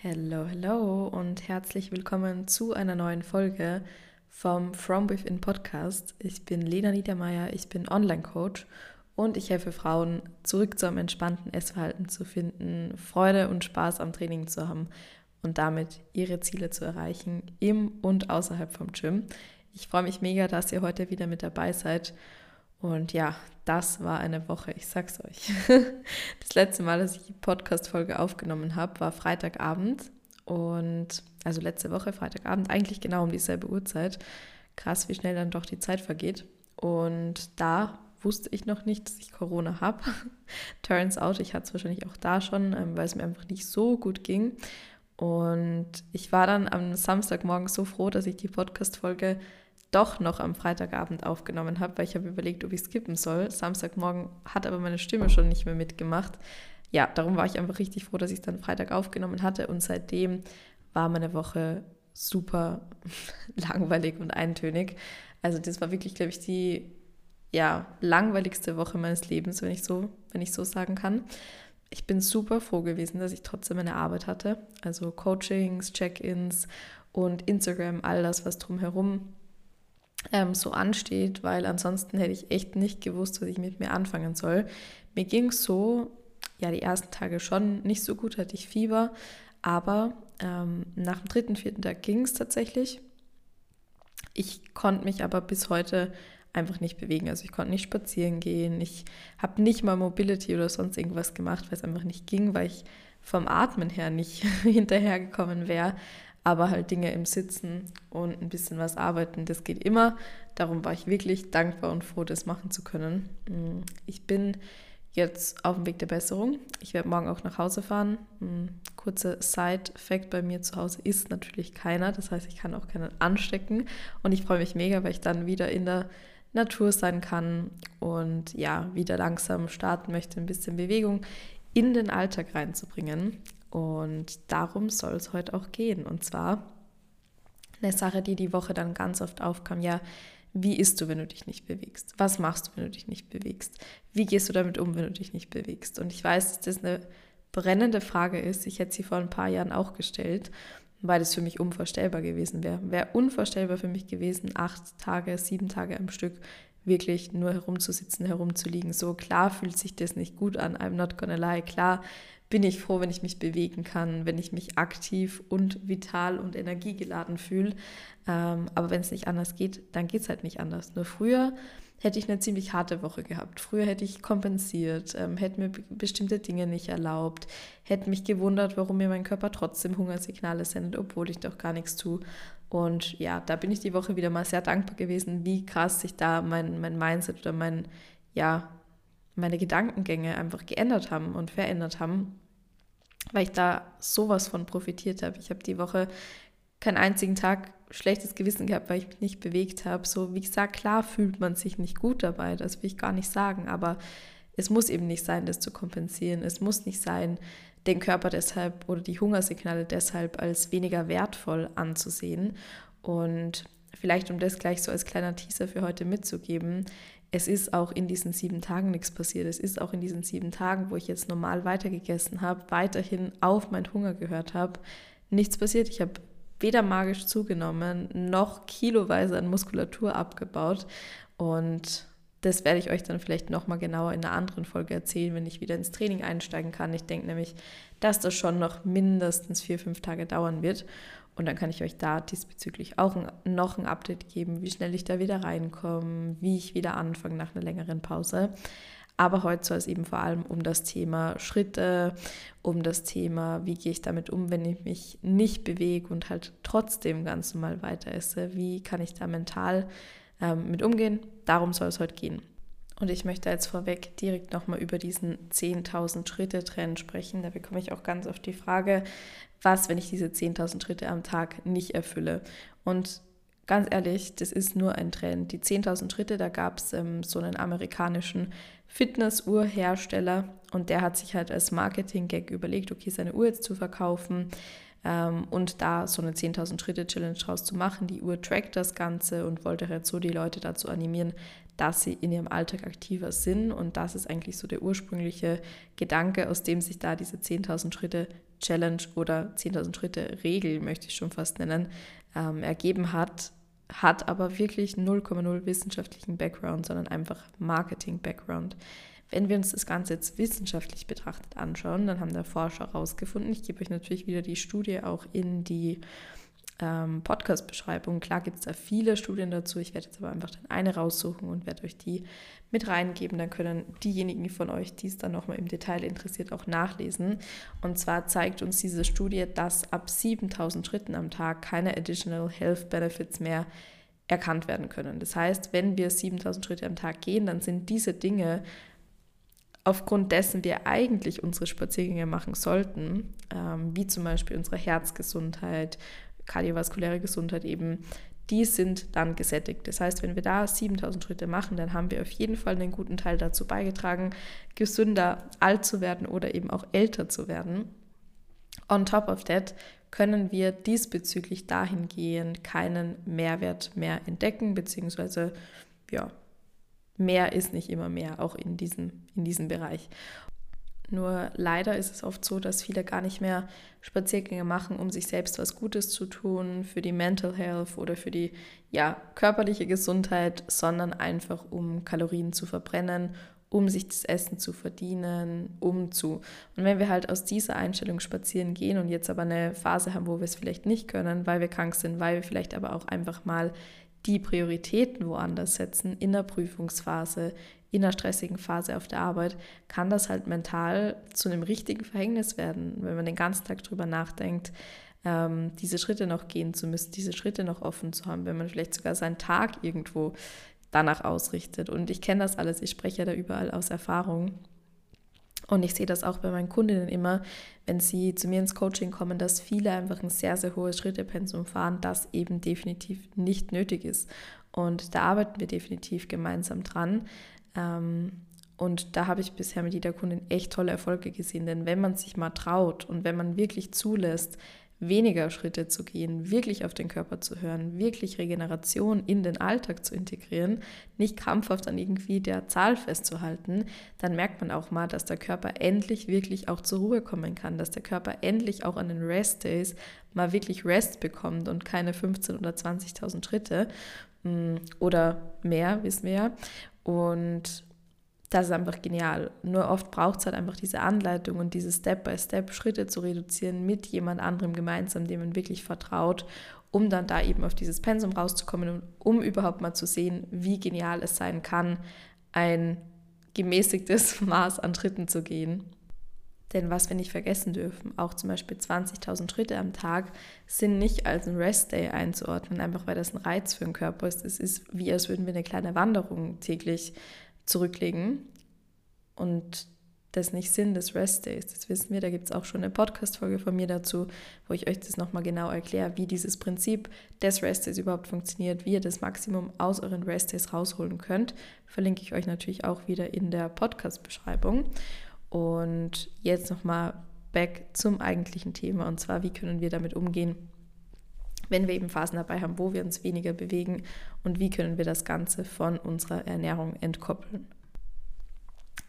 Hello, hello und herzlich willkommen zu einer neuen Folge vom From Within Podcast. Ich bin Lena Niedermeyer, ich bin Online-Coach und ich helfe Frauen, zurück zu einem entspannten Essverhalten zu finden, Freude und Spaß am Training zu haben und damit ihre Ziele zu erreichen, im und außerhalb vom Gym. Ich freue mich mega, dass ihr heute wieder mit dabei seid. Und ja, das war eine Woche, ich sag's euch. Das letzte Mal, dass ich die Podcast-Folge aufgenommen habe, war Freitagabend. Und also letzte Woche, Freitagabend, eigentlich genau um dieselbe Uhrzeit. Krass, wie schnell dann doch die Zeit vergeht. Und da wusste ich noch nicht, dass ich Corona habe. Turns out, ich hatte es wahrscheinlich auch da schon, ähm, weil es mir einfach nicht so gut ging. Und ich war dann am Samstagmorgen so froh, dass ich die Podcast-Folge doch noch am Freitagabend aufgenommen habe, weil ich habe überlegt, ob ich skippen soll. Samstagmorgen hat aber meine Stimme schon nicht mehr mitgemacht. Ja, darum war ich einfach richtig froh, dass ich es dann Freitag aufgenommen hatte und seitdem war meine Woche super langweilig und eintönig. Also das war wirklich, glaube ich, die ja, langweiligste Woche meines Lebens, wenn ich so, wenn ich so sagen kann. Ich bin super froh gewesen, dass ich trotzdem meine Arbeit hatte. Also Coachings, Check-ins und Instagram, all das, was drumherum ähm, so ansteht, weil ansonsten hätte ich echt nicht gewusst, was ich mit mir anfangen soll. Mir ging es so, ja, die ersten Tage schon nicht so gut, hatte ich Fieber, aber ähm, nach dem dritten, vierten Tag ging es tatsächlich. Ich konnte mich aber bis heute einfach nicht bewegen. Also ich konnte nicht spazieren gehen, ich habe nicht mal Mobility oder sonst irgendwas gemacht, weil es einfach nicht ging, weil ich vom Atmen her nicht hinterhergekommen wäre aber halt Dinge im Sitzen und ein bisschen was arbeiten, das geht immer. Darum war ich wirklich dankbar und froh, das machen zu können. Mm, ich bin jetzt auf dem Weg der Besserung. Ich werde morgen auch nach Hause fahren. Mm, kurzer Side-Fact: Bei mir zu Hause ist natürlich keiner. Das heißt, ich kann auch keinen anstecken. Und ich freue mich mega, weil ich dann wieder in der Natur sein kann und ja, wieder langsam starten möchte, ein bisschen Bewegung in den Alltag reinzubringen. Und darum soll es heute auch gehen. Und zwar eine Sache, die die Woche dann ganz oft aufkam, ja, wie isst du, wenn du dich nicht bewegst? Was machst du, wenn du dich nicht bewegst? Wie gehst du damit um, wenn du dich nicht bewegst? Und ich weiß, dass das eine brennende Frage ist. Ich hätte sie vor ein paar Jahren auch gestellt, weil das für mich unvorstellbar gewesen wäre. Wäre unvorstellbar für mich gewesen, acht Tage, sieben Tage am Stück wirklich nur herumzusitzen, herumzuliegen. So klar fühlt sich das nicht gut an, I'm not gonna lie. Klar bin ich froh, wenn ich mich bewegen kann, wenn ich mich aktiv und vital und energiegeladen fühle. Ähm, aber wenn es nicht anders geht, dann geht es halt nicht anders. Nur früher hätte ich eine ziemlich harte Woche gehabt. Früher hätte ich kompensiert, ähm, hätte mir bestimmte Dinge nicht erlaubt, hätte mich gewundert, warum mir mein Körper trotzdem Hungersignale sendet, obwohl ich doch gar nichts tue. Und ja, da bin ich die Woche wieder mal sehr dankbar gewesen, wie krass sich da mein, mein Mindset oder mein, ja, meine Gedankengänge einfach geändert haben und verändert haben, weil ich da sowas von profitiert habe. Ich habe die Woche keinen einzigen Tag schlechtes Gewissen gehabt, weil ich mich nicht bewegt habe. So, wie gesagt, klar fühlt man sich nicht gut dabei, das will ich gar nicht sagen, aber es muss eben nicht sein, das zu kompensieren. Es muss nicht sein, den Körper deshalb oder die Hungersignale deshalb als weniger wertvoll anzusehen. Und vielleicht, um das gleich so als kleiner Teaser für heute mitzugeben, es ist auch in diesen sieben Tagen nichts passiert. Es ist auch in diesen sieben Tagen, wo ich jetzt normal weitergegessen habe, weiterhin auf meinen Hunger gehört habe, nichts passiert. Ich habe weder magisch zugenommen, noch kiloweise an Muskulatur abgebaut. Und das werde ich euch dann vielleicht nochmal genauer in einer anderen Folge erzählen, wenn ich wieder ins Training einsteigen kann. Ich denke nämlich, dass das schon noch mindestens vier, fünf Tage dauern wird. Und dann kann ich euch da diesbezüglich auch noch ein Update geben, wie schnell ich da wieder reinkomme, wie ich wieder anfange nach einer längeren Pause. Aber heute soll es eben vor allem um das Thema Schritte, um das Thema, wie gehe ich damit um, wenn ich mich nicht bewege und halt trotzdem ganz normal weiter esse. Wie kann ich da mental ähm, mit umgehen? Darum soll es heute gehen. Und ich möchte jetzt vorweg direkt nochmal über diesen 10.000 Schritte-Trend sprechen. Da bekomme ich auch ganz oft die Frage, was, wenn ich diese 10.000 Schritte am Tag nicht erfülle? Und ganz ehrlich, das ist nur ein Trend. Die 10.000 Schritte, da gab es ähm, so einen amerikanischen Fitnessuhrhersteller und der hat sich halt als Marketing-Gag überlegt, okay, seine Uhr jetzt zu verkaufen ähm, und da so eine 10.000 Schritte-Challenge draus zu machen. Die Uhr trackt das Ganze und wollte halt so die Leute dazu animieren, dass sie in ihrem Alltag aktiver sind. Und das ist eigentlich so der ursprüngliche Gedanke, aus dem sich da diese 10.000 Schritte Challenge oder 10.000 Schritte Regel, möchte ich schon fast nennen, ähm, ergeben hat, hat aber wirklich 0,0 wissenschaftlichen Background, sondern einfach Marketing-Background. Wenn wir uns das Ganze jetzt wissenschaftlich betrachtet anschauen, dann haben da Forscher herausgefunden, ich gebe euch natürlich wieder die Studie auch in die ähm, Podcast-Beschreibung. Klar gibt es da viele Studien dazu. Ich werde jetzt aber einfach dann eine raussuchen und werde euch die mit reingeben. Dann können diejenigen von euch, die es dann nochmal im Detail interessiert, auch nachlesen. Und zwar zeigt uns diese Studie, dass ab 7000 Schritten am Tag keine Additional Health Benefits mehr erkannt werden können. Das heißt, wenn wir 7000 Schritte am Tag gehen, dann sind diese Dinge aufgrund dessen wir eigentlich unsere Spaziergänge machen sollten, ähm, wie zum Beispiel unsere Herzgesundheit, kardiovaskuläre Gesundheit eben, die sind dann gesättigt. Das heißt, wenn wir da 7000 Schritte machen, dann haben wir auf jeden Fall einen guten Teil dazu beigetragen, gesünder alt zu werden oder eben auch älter zu werden. On top of that können wir diesbezüglich dahingehend keinen Mehrwert mehr entdecken, beziehungsweise ja, mehr ist nicht immer mehr, auch in diesem, in diesem Bereich. Nur leider ist es oft so, dass viele gar nicht mehr Spaziergänge machen, um sich selbst was Gutes zu tun, für die Mental Health oder für die ja, körperliche Gesundheit, sondern einfach um Kalorien zu verbrennen, um sich das Essen zu verdienen, um zu. Und wenn wir halt aus dieser Einstellung spazieren gehen und jetzt aber eine Phase haben, wo wir es vielleicht nicht können, weil wir krank sind, weil wir vielleicht aber auch einfach mal die Prioritäten woanders setzen, in der Prüfungsphase, in einer stressigen Phase auf der Arbeit, kann das halt mental zu einem richtigen Verhängnis werden, wenn man den ganzen Tag drüber nachdenkt, ähm, diese Schritte noch gehen zu müssen, diese Schritte noch offen zu haben, wenn man vielleicht sogar seinen Tag irgendwo danach ausrichtet. Und ich kenne das alles, ich spreche ja da überall aus Erfahrung. Und ich sehe das auch bei meinen Kundinnen immer, wenn sie zu mir ins Coaching kommen, dass viele einfach ein sehr, sehr hohes Schrittepensum fahren, das eben definitiv nicht nötig ist. Und da arbeiten wir definitiv gemeinsam dran. Ähm, und da habe ich bisher mit jeder Kundin echt tolle Erfolge gesehen. Denn wenn man sich mal traut und wenn man wirklich zulässt, weniger Schritte zu gehen, wirklich auf den Körper zu hören, wirklich Regeneration in den Alltag zu integrieren, nicht krampfhaft an irgendwie der Zahl festzuhalten, dann merkt man auch mal, dass der Körper endlich wirklich auch zur Ruhe kommen kann, dass der Körper endlich auch an den Rest Days mal wirklich Rest bekommt und keine 15.000 oder 20.000 Schritte mm, oder mehr, wissen wir ja. Und das ist einfach genial. Nur oft braucht es halt einfach diese Anleitung und diese Step-by-Step Schritte zu reduzieren mit jemand anderem gemeinsam, dem man wirklich vertraut, um dann da eben auf dieses Pensum rauszukommen und um überhaupt mal zu sehen, wie genial es sein kann, ein gemäßigtes Maß an Schritten zu gehen. Denn was wir nicht vergessen dürfen, auch zum Beispiel 20.000 Schritte am Tag sind nicht als ein Rest-Day einzuordnen, einfach weil das ein Reiz für den Körper ist. Es ist wie, als würden wir eine kleine Wanderung täglich zurücklegen und das nicht Sinn des Rest-Days. Das wissen wir, da gibt es auch schon eine Podcast-Folge von mir dazu, wo ich euch das nochmal genau erkläre, wie dieses Prinzip des Rest-Days überhaupt funktioniert, wie ihr das Maximum aus euren Rest-Days rausholen könnt. Verlinke ich euch natürlich auch wieder in der Podcast-Beschreibung. Und jetzt nochmal back zum eigentlichen Thema und zwar, wie können wir damit umgehen, wenn wir eben Phasen dabei haben, wo wir uns weniger bewegen und wie können wir das Ganze von unserer Ernährung entkoppeln.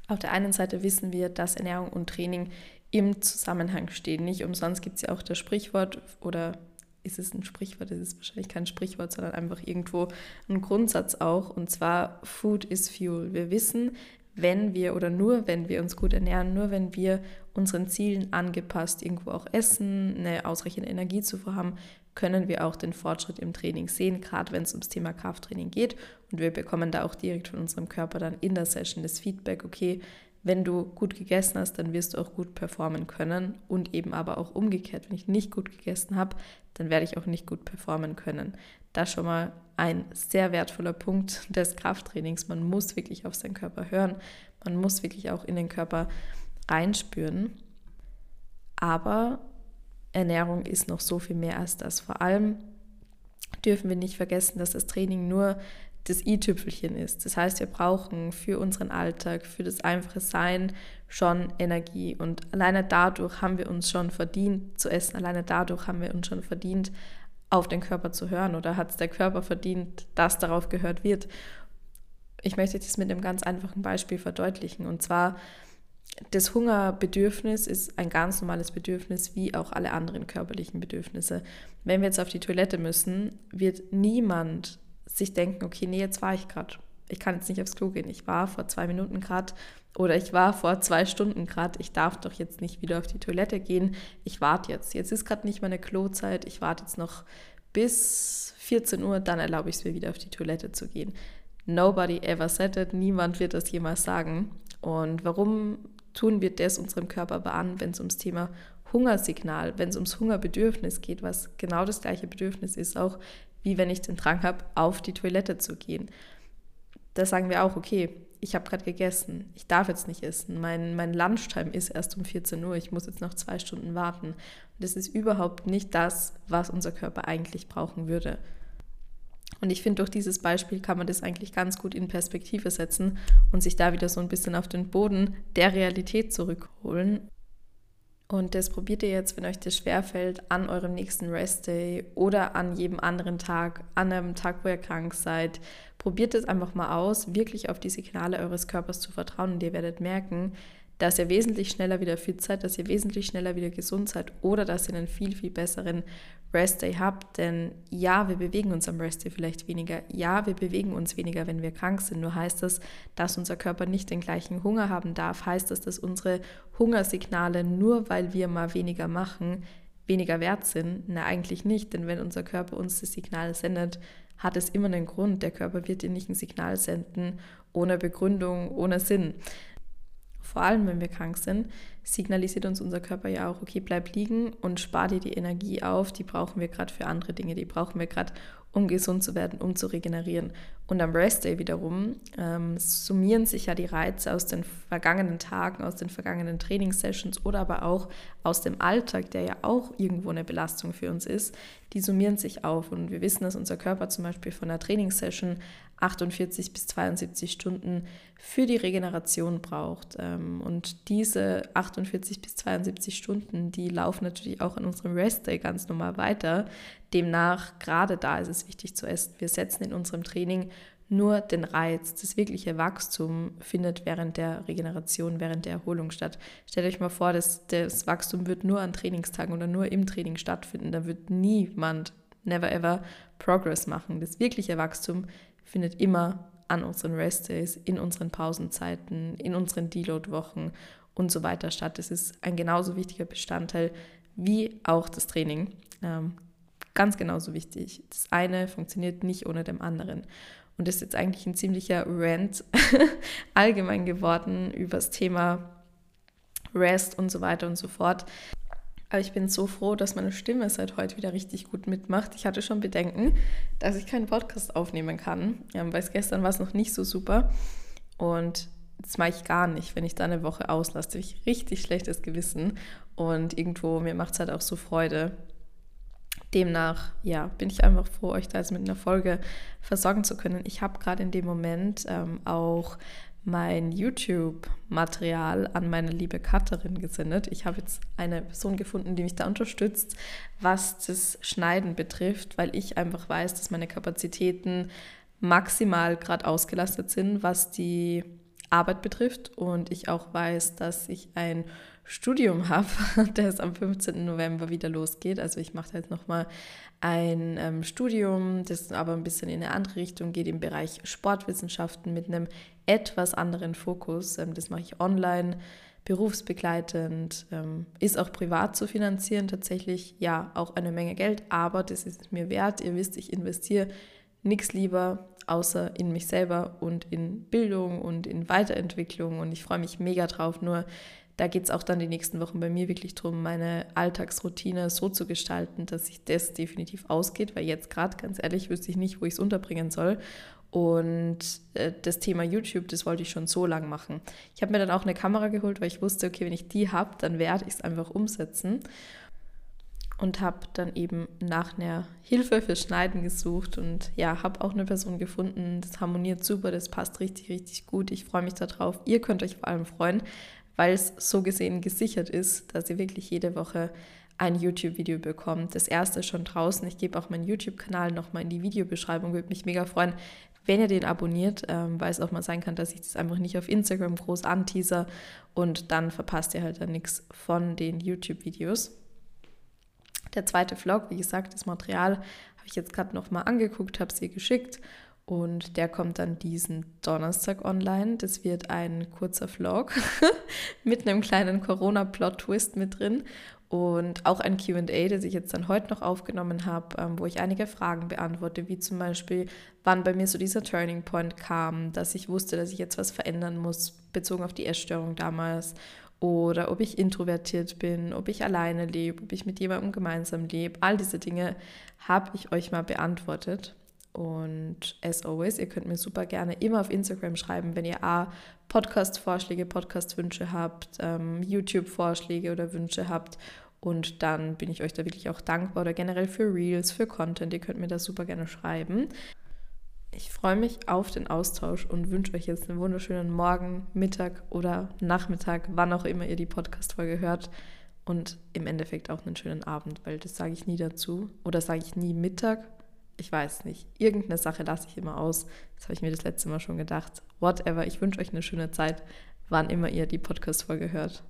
Auf der einen Seite wissen wir, dass Ernährung und Training im Zusammenhang stehen. Nicht umsonst gibt es ja auch das Sprichwort oder ist es ein Sprichwort? Es ist wahrscheinlich kein Sprichwort, sondern einfach irgendwo ein Grundsatz auch. Und zwar Food is Fuel. Wir wissen, wenn wir oder nur wenn wir uns gut ernähren, nur wenn wir unseren Zielen angepasst irgendwo auch essen, eine ausreichende Energiezufuhr haben, können wir auch den Fortschritt im Training sehen, gerade wenn es ums Thema Krafttraining geht. Und wir bekommen da auch direkt von unserem Körper dann in der Session das Feedback, okay, wenn du gut gegessen hast, dann wirst du auch gut performen können und eben aber auch umgekehrt, wenn ich nicht gut gegessen habe, dann werde ich auch nicht gut performen können. Das schon mal ein sehr wertvoller Punkt des Krafttrainings. Man muss wirklich auf seinen Körper hören, man muss wirklich auch in den Körper reinspüren. Aber Ernährung ist noch so viel mehr als das. Vor allem dürfen wir nicht vergessen, dass das Training nur das i-Tüpfelchen ist. Das heißt, wir brauchen für unseren Alltag, für das einfache Sein schon Energie. Und alleine dadurch haben wir uns schon verdient zu essen. Alleine dadurch haben wir uns schon verdient, auf den Körper zu hören. Oder hat es der Körper verdient, dass darauf gehört wird. Ich möchte das mit einem ganz einfachen Beispiel verdeutlichen. Und zwar das Hungerbedürfnis ist ein ganz normales Bedürfnis, wie auch alle anderen körperlichen Bedürfnisse. Wenn wir jetzt auf die Toilette müssen, wird niemand sich denken, okay, nee, jetzt war ich gerade. Ich kann jetzt nicht aufs Klo gehen. Ich war vor zwei Minuten gerade oder ich war vor zwei Stunden gerade. Ich darf doch jetzt nicht wieder auf die Toilette gehen. Ich warte jetzt. Jetzt ist gerade nicht meine Klozeit. Ich warte jetzt noch bis 14 Uhr, dann erlaube ich es mir wieder auf die Toilette zu gehen. Nobody ever said it. Niemand wird das jemals sagen. Und warum tun wir das unserem Körper aber an, wenn es ums Thema Hungersignal, wenn es ums Hungerbedürfnis geht, was genau das gleiche Bedürfnis ist, auch wie wenn ich den Drang habe, auf die Toilette zu gehen. Da sagen wir auch, okay, ich habe gerade gegessen, ich darf jetzt nicht essen, mein, mein Lunchtime ist erst um 14 Uhr, ich muss jetzt noch zwei Stunden warten. Und das ist überhaupt nicht das, was unser Körper eigentlich brauchen würde. Und ich finde, durch dieses Beispiel kann man das eigentlich ganz gut in Perspektive setzen und sich da wieder so ein bisschen auf den Boden der Realität zurückholen und das probiert ihr jetzt, wenn euch das schwerfällt, an eurem nächsten Rest-Day oder an jedem anderen Tag, an einem Tag, wo ihr krank seid. Probiert es einfach mal aus, wirklich auf die Signale eures Körpers zu vertrauen und ihr werdet merken, dass ihr wesentlich schneller wieder fit seid, dass ihr wesentlich schneller wieder gesund seid oder dass ihr einen viel, viel besseren Restday habt. Denn ja, wir bewegen uns am Restday vielleicht weniger. Ja, wir bewegen uns weniger, wenn wir krank sind. Nur heißt das, dass unser Körper nicht den gleichen Hunger haben darf. Heißt das, dass unsere Hungersignale, nur weil wir mal weniger machen, weniger wert sind? Na, eigentlich nicht. Denn wenn unser Körper uns das Signal sendet, hat es immer einen Grund. Der Körper wird dir nicht ein Signal senden ohne Begründung, ohne Sinn vor allem wenn wir krank sind, signalisiert uns unser Körper ja auch, okay, bleib liegen und spar dir die Energie auf, die brauchen wir gerade für andere Dinge, die brauchen wir gerade, um gesund zu werden, um zu regenerieren. Und am Rest Day wiederum ähm, summieren sich ja die Reize aus den vergangenen Tagen, aus den vergangenen Trainingssessions oder aber auch aus dem Alltag, der ja auch irgendwo eine Belastung für uns ist, die summieren sich auf. Und wir wissen, dass unser Körper zum Beispiel von einer Trainingssession 48 bis 72 Stunden für die Regeneration braucht. Ähm, und diese 48 bis 72 Stunden, die laufen natürlich auch an unserem Rest Day ganz normal weiter. Demnach, gerade da ist es wichtig zu essen. Wir setzen in unserem Training nur den Reiz, das wirkliche Wachstum findet während der Regeneration, während der Erholung statt. Stellt euch mal vor, dass das Wachstum wird nur an Trainingstagen oder nur im Training stattfinden. Da wird niemand, never ever, Progress machen. Das wirkliche Wachstum findet immer an unseren Restdays, in unseren Pausenzeiten, in unseren Deload-Wochen und so weiter statt. Das ist ein genauso wichtiger Bestandteil wie auch das Training. Ähm, ganz genauso wichtig. Das eine funktioniert nicht ohne dem anderen. Und das ist jetzt eigentlich ein ziemlicher Rant allgemein geworden über das Thema Rest und so weiter und so fort. Aber ich bin so froh, dass meine Stimme seit heute wieder richtig gut mitmacht. Ich hatte schon Bedenken, dass ich keinen Podcast aufnehmen kann, weil gestern war es noch nicht so super. Und das mache ich gar nicht, wenn ich da eine Woche auslasse. Ich richtig schlechtes Gewissen. Und irgendwo, mir macht es halt auch so Freude. Demnach, ja, bin ich einfach froh, euch da jetzt mit einer Folge versorgen zu können. Ich habe gerade in dem Moment ähm, auch mein YouTube-Material an meine liebe Cutterin gesendet. Ich habe jetzt eine Person gefunden, die mich da unterstützt, was das Schneiden betrifft, weil ich einfach weiß, dass meine Kapazitäten maximal gerade ausgelastet sind, was die Arbeit betrifft. Und ich auch weiß, dass ich ein Studium habe, das am 15. November wieder losgeht. Also ich mache jetzt nochmal ein ähm, Studium, das aber ein bisschen in eine andere Richtung geht, im Bereich Sportwissenschaften mit einem etwas anderen Fokus. Ähm, das mache ich online, berufsbegleitend, ähm, ist auch privat zu finanzieren, tatsächlich ja auch eine Menge Geld, aber das ist mir wert. Ihr wisst, ich investiere nichts lieber außer in mich selber und in Bildung und in Weiterentwicklung und ich freue mich mega drauf. Nur da geht es auch dann die nächsten Wochen bei mir wirklich darum, meine Alltagsroutine so zu gestalten, dass sich das definitiv ausgeht, weil jetzt gerade, ganz ehrlich, wüsste ich nicht, wo ich es unterbringen soll. Und äh, das Thema YouTube, das wollte ich schon so lang machen. Ich habe mir dann auch eine Kamera geholt, weil ich wusste, okay, wenn ich die habe, dann werde ich es einfach umsetzen. Und habe dann eben nach einer Hilfe für Schneiden gesucht und ja, habe auch eine Person gefunden. Das harmoniert super, das passt richtig, richtig gut. Ich freue mich darauf. Ihr könnt euch vor allem freuen, weil es so gesehen gesichert ist, dass ihr wirklich jede Woche ein YouTube-Video bekommt. Das erste ist schon draußen. Ich gebe auch meinen YouTube-Kanal nochmal in die Videobeschreibung. Würde mich mega freuen, wenn ihr den abonniert, ähm, weil es auch mal sein kann, dass ich das einfach nicht auf Instagram groß anteaser und dann verpasst ihr halt dann nichts von den YouTube-Videos. Der zweite Vlog, wie gesagt, das Material habe ich jetzt gerade nochmal angeguckt, habe es ihr geschickt und der kommt dann diesen Donnerstag online. Das wird ein kurzer Vlog mit einem kleinen Corona-Plot-Twist mit drin und auch ein QA, das ich jetzt dann heute noch aufgenommen habe, ähm, wo ich einige Fragen beantworte, wie zum Beispiel, wann bei mir so dieser Turning Point kam, dass ich wusste, dass ich jetzt was verändern muss, bezogen auf die Essstörung damals, oder ob ich introvertiert bin, ob ich alleine lebe, ob ich mit jemandem gemeinsam lebe. All diese Dinge habe ich euch mal beantwortet. Und as always, ihr könnt mir super gerne immer auf Instagram schreiben, wenn ihr A, Podcast-Vorschläge, Podcast-Wünsche habt, ähm, YouTube-Vorschläge oder Wünsche habt. Und dann bin ich euch da wirklich auch dankbar oder generell für Reels, für Content. Ihr könnt mir das super gerne schreiben. Ich freue mich auf den Austausch und wünsche euch jetzt einen wunderschönen Morgen, Mittag oder Nachmittag, wann auch immer ihr die Podcast-Folge hört. Und im Endeffekt auch einen schönen Abend, weil das sage ich nie dazu. Oder sage ich nie Mittag, ich weiß nicht, irgendeine Sache lasse ich immer aus. Das habe ich mir das letzte Mal schon gedacht. Whatever, ich wünsche euch eine schöne Zeit, wann immer ihr die Podcast-Folge hört.